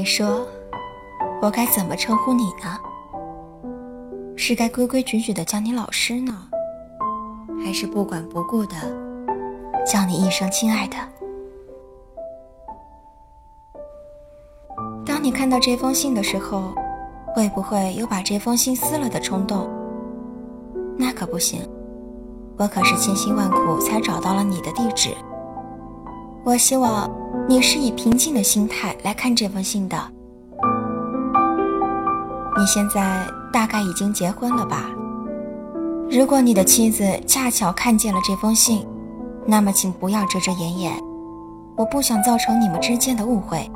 你说，我该怎么称呼你呢？是该规规矩矩的叫你老师呢，还是不管不顾的叫你一声亲爱的？当你看到这封信的时候，会不会有把这封信撕了的冲动？那可不行，我可是千辛万苦才找到了你的地址。我希望。你是以平静的心态来看这封信的。你现在大概已经结婚了吧？如果你的妻子恰巧看见了这封信，那么请不要遮遮掩掩，我不想造成你们之间的误会。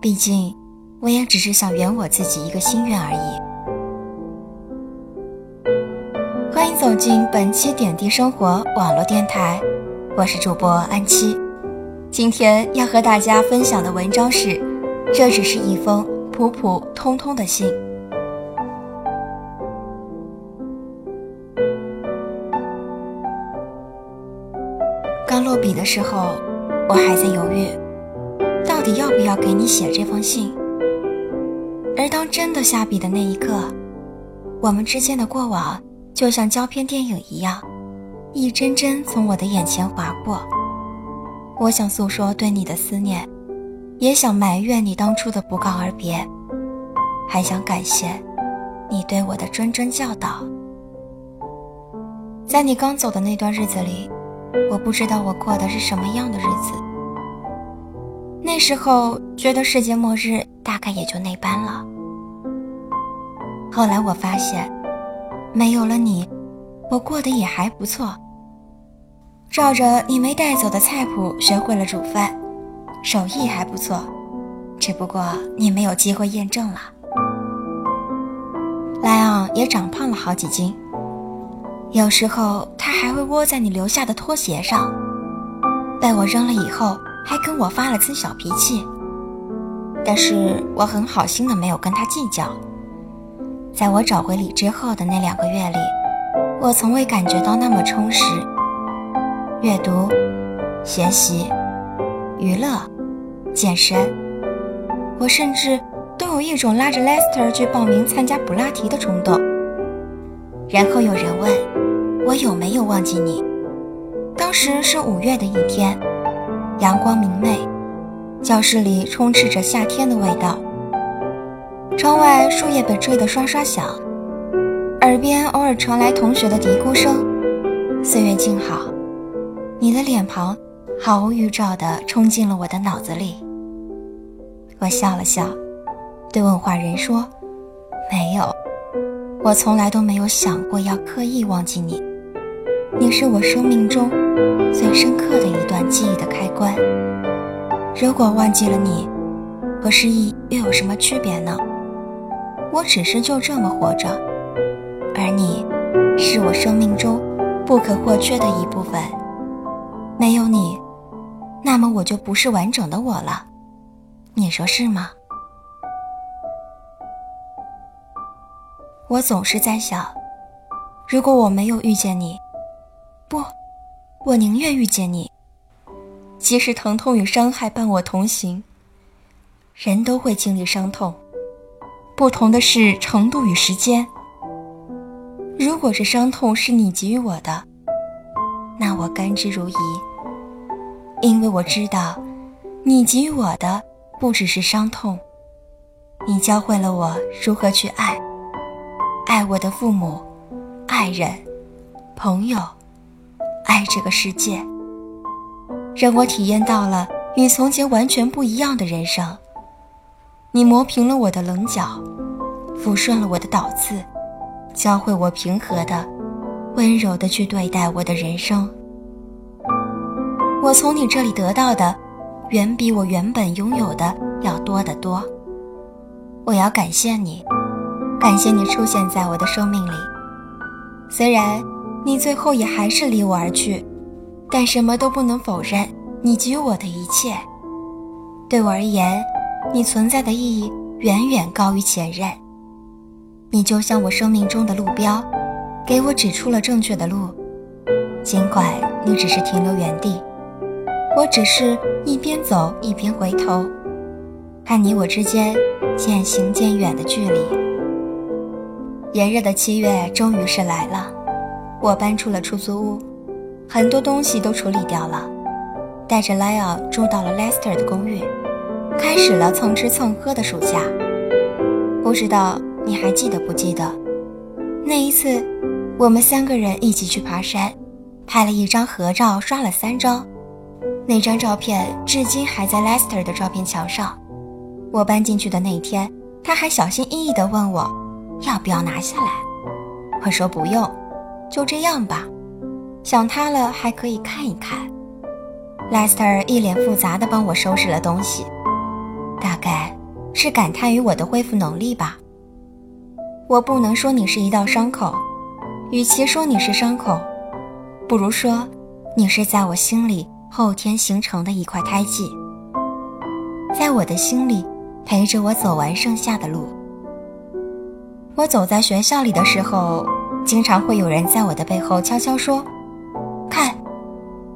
毕竟，我也只是想圆我自己一个心愿而已。欢迎走进本期点滴生活网络电台，我是主播安七。今天要和大家分享的文章是：这只是一封普普通通的信。刚落笔的时候，我还在犹豫，到底要不要给你写这封信。而当真的下笔的那一刻，我们之间的过往就像胶片电影一样，一帧帧从我的眼前划过。我想诉说对你的思念，也想埋怨你当初的不告而别，还想感谢你对我的谆谆教导。在你刚走的那段日子里，我不知道我过的是什么样的日子。那时候觉得世界末日大概也就那般了。后来我发现，没有了你，我过得也还不错。照着你没带走的菜谱学会了煮饭，手艺还不错，只不过你没有机会验证了。莱昂也长胖了好几斤，有时候他还会窝在你留下的拖鞋上，被我扔了以后还跟我发了次小脾气，但是我很好心的没有跟他计较。在我找回理智后的那两个月里，我从未感觉到那么充实。阅读、学习、娱乐、健身，我甚至都有一种拉着 Lester 去报名参加普拉提的冲动。然后有人问我有没有忘记你。当时是五月的一天，阳光明媚，教室里充斥着夏天的味道。窗外树叶被吹得刷刷响，耳边偶尔传来同学的嘀咕声。岁月静好。你的脸庞毫无预兆地冲进了我的脑子里。我笑了笑，对问话人说：“没有，我从来都没有想过要刻意忘记你。你是我生命中最深刻的一段记忆的开关。如果忘记了你，和失忆又有什么区别呢？我只是就这么活着，而你，是我生命中不可或缺的一部分。”没有你，那么我就不是完整的我了，你说是吗？我总是在想，如果我没有遇见你，不，我宁愿遇见你。即使疼痛与伤害伴我同行，人都会经历伤痛，不同的是程度与时间。如果这伤痛是你给予我的。那我甘之如饴，因为我知道，你给予我的不只是伤痛，你教会了我如何去爱，爱我的父母、爱人、朋友，爱这个世界，让我体验到了与从前完全不一样的人生。你磨平了我的棱角，抚顺了我的倒刺，教会我平和的。温柔的去对待我的人生。我从你这里得到的，远比我原本拥有的要多得多。我要感谢你，感谢你出现在我的生命里。虽然你最后也还是离我而去，但什么都不能否认你给予我的一切。对我而言，你存在的意义远远高于前任。你就像我生命中的路标。给我指出了正确的路，尽管你只是停留原地，我只是一边走一边回头，看你我之间渐行渐远的距离。炎热的七月终于是来了，我搬出了出租屋，很多东西都处理掉了，带着莱昂住到了 Lester 的公寓，开始了蹭吃蹭喝的暑假。不知道你还记得不记得，那一次，我们三个人一起去爬山，拍了一张合照，刷了三张。那张照片至今还在 Lester 的照片墙上。我搬进去的那天，他还小心翼翼地问我，要不要拿下来。我说不用，就这样吧。想他了还可以看一看。Lester 一脸复杂地帮我收拾了东西，大概是感叹于我的恢复能力吧。我不能说你是一道伤口，与其说你是伤口，不如说你是在我心里。后天形成的一块胎记，在我的心里陪着我走完剩下的路。我走在学校里的时候，经常会有人在我的背后悄悄说：“看，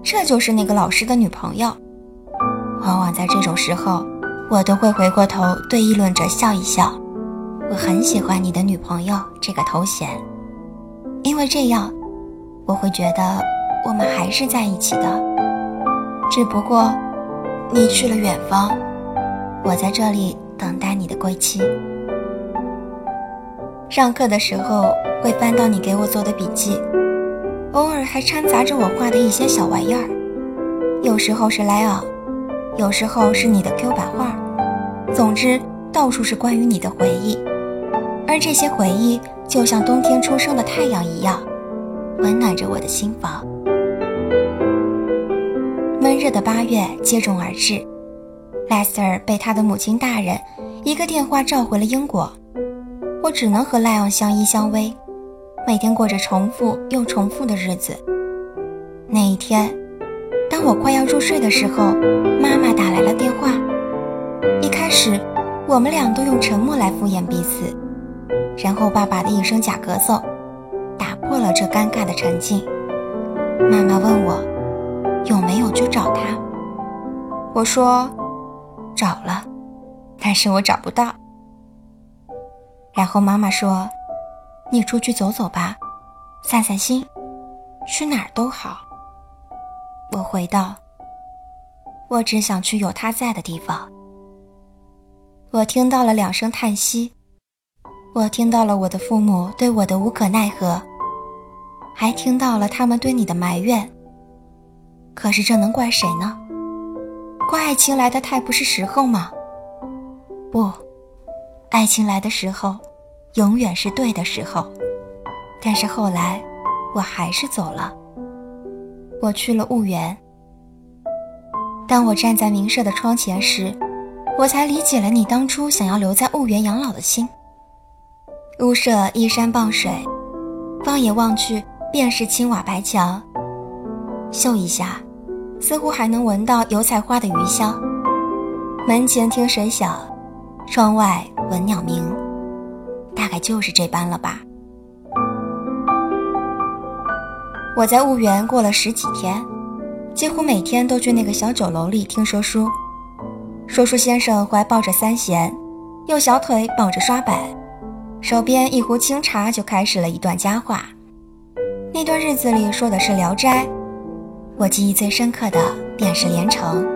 这就是那个老师的女朋友。”往往在这种时候，我都会回过头对议论者笑一笑。我很喜欢你的女朋友这个头衔，因为这样，我会觉得我们还是在一起的。只不过，你去了远方，我在这里等待你的归期。上课的时候会翻到你给我做的笔记，偶尔还掺杂着我画的一些小玩意儿。有时候是莱昂，有时候是你的 Q 版画，总之到处是关于你的回忆。而这些回忆就像冬天初升的太阳一样，温暖着我的心房。热的八月接踵而至莱斯尔被他的母亲大人一个电话召回了英国，我只能和莱昂相依相偎，每天过着重复又重复的日子。那一天，当我快要入睡的时候，妈妈打来了电话。一开始，我们俩都用沉默来敷衍彼此，然后爸爸的一声假咳嗽，打破了这尴尬的沉静。妈妈问我。有没有去找他？我说找了，但是我找不到。然后妈妈说：“你出去走走吧，散散心，去哪儿都好。”我回道：“我只想去有他在的地方。”我听到了两声叹息，我听到了我的父母对我的无可奈何，还听到了他们对你的埋怨。可是这能怪谁呢？怪爱情来的太不是时候吗？不，爱情来的时候，永远是对的时候。但是后来，我还是走了。我去了婺源。当我站在民舍的窗前时，我才理解了你当初想要留在婺源养老的心。屋舍依山傍水，放眼望去，便是青瓦白墙。嗅一下，似乎还能闻到油菜花的余香。门前听水响，窗外闻鸟鸣，大概就是这般了吧。我在婺源过了十几天，几乎每天都去那个小酒楼里听说书。说书先生怀抱着三弦，右小腿绑着刷板，手边一壶清茶，就开始了一段佳话。那段日子里说的是《聊斋》。我记忆最深刻的便是连城。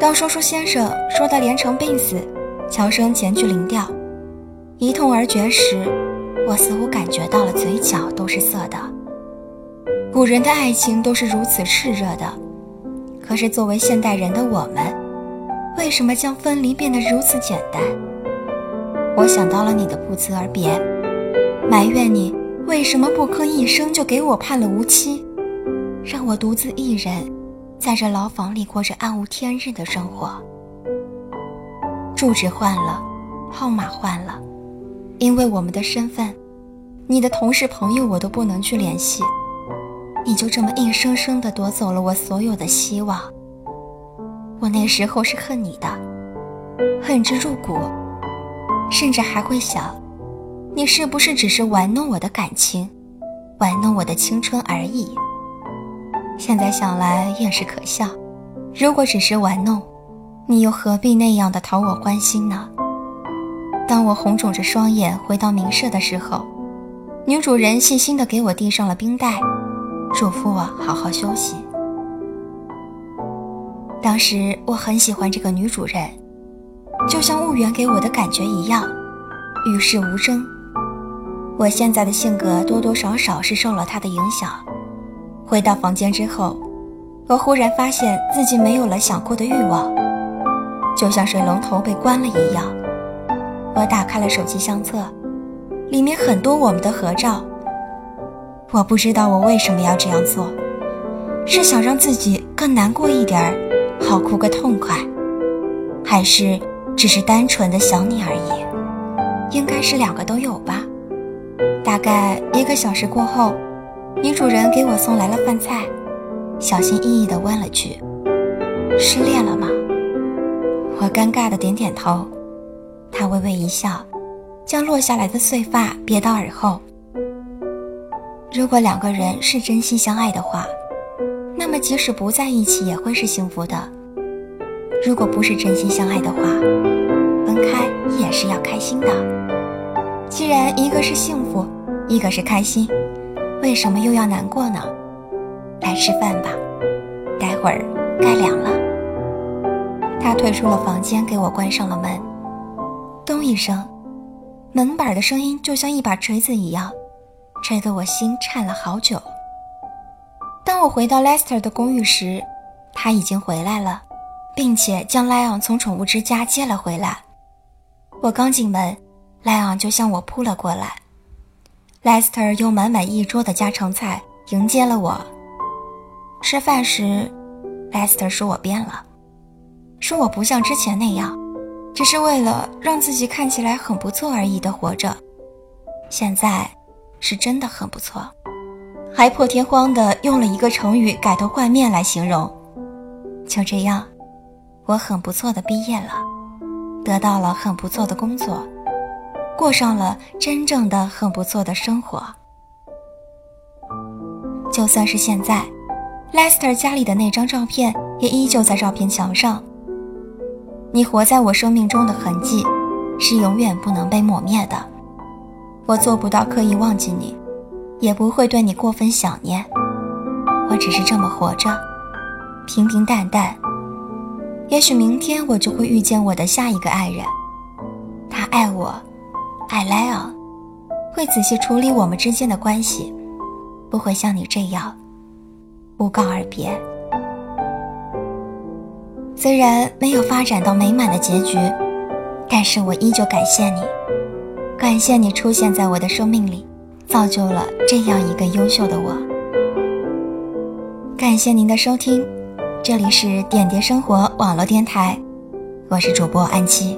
当说书先生说到连城病死，乔生前去临吊，一痛而绝时，我似乎感觉到了嘴角都是涩的。古人的爱情都是如此炽热的，可是作为现代人的我们，为什么将分离变得如此简单？我想到了你的不辞而别，埋怨你为什么不吭一声就给我判了无期。让我独自一人，在这牢房里过着暗无天日的生活。住址换了，号码换了，因为我们的身份，你的同事朋友我都不能去联系。你就这么硬生生的夺走了我所有的希望。我那时候是恨你的，恨之入骨，甚至还会想，你是不是只是玩弄我的感情，玩弄我的青春而已。现在想来也是可笑，如果只是玩弄，你又何必那样的讨我欢心呢？当我红肿着双眼回到民舍的时候，女主人细心的给我递上了冰袋，嘱咐我好好休息。当时我很喜欢这个女主人，就像婺源给我的感觉一样，与世无争。我现在的性格多多少少是受了她的影响。回到房间之后，我忽然发现自己没有了想过的欲望，就像水龙头被关了一样。我打开了手机相册，里面很多我们的合照。我不知道我为什么要这样做，是想让自己更难过一点儿，好哭个痛快，还是只是单纯的想你而已？应该是两个都有吧。大概一个小时过后。女主人给我送来了饭菜，小心翼翼地问了句：“失恋了吗？”我尴尬地点点头。她微微一笑，将落下来的碎发别到耳后。如果两个人是真心相爱的话，那么即使不在一起也会是幸福的。如果不是真心相爱的话，分开也是要开心的。既然一个是幸福，一个是开心。为什么又要难过呢？来吃饭吧，待会儿该凉了。他退出了房间，给我关上了门。咚一声，门板的声音就像一把锤子一样，锤得我心颤了好久。当我回到 Lester 的公寓时，他已经回来了，并且将莱昂从宠物之家接了回来。我刚进门，莱昂就向我扑了过来。Lester 用满满一桌的家常菜迎接了我。吃饭时，Lester 说我变了，说我不像之前那样，只是为了让自己看起来很不错而已的活着。现在，是真的很不错，还破天荒的用了一个成语“改头换面”来形容。就这样，我很不错的毕业了，得到了很不错的工作。过上了真正的很不错的生活。就算是现在，Lester 家里的那张照片也依旧在照片墙上。你活在我生命中的痕迹，是永远不能被抹灭的。我做不到刻意忘记你，也不会对你过分想念。我只是这么活着，平平淡淡。也许明天我就会遇见我的下一个爱人，他爱我。爱莱尔会仔细处理我们之间的关系，不会像你这样不告而别。虽然没有发展到美满的结局，但是我依旧感谢你，感谢你出现在我的生命里，造就了这样一个优秀的我。感谢您的收听，这里是点点生活网络电台，我是主播安七。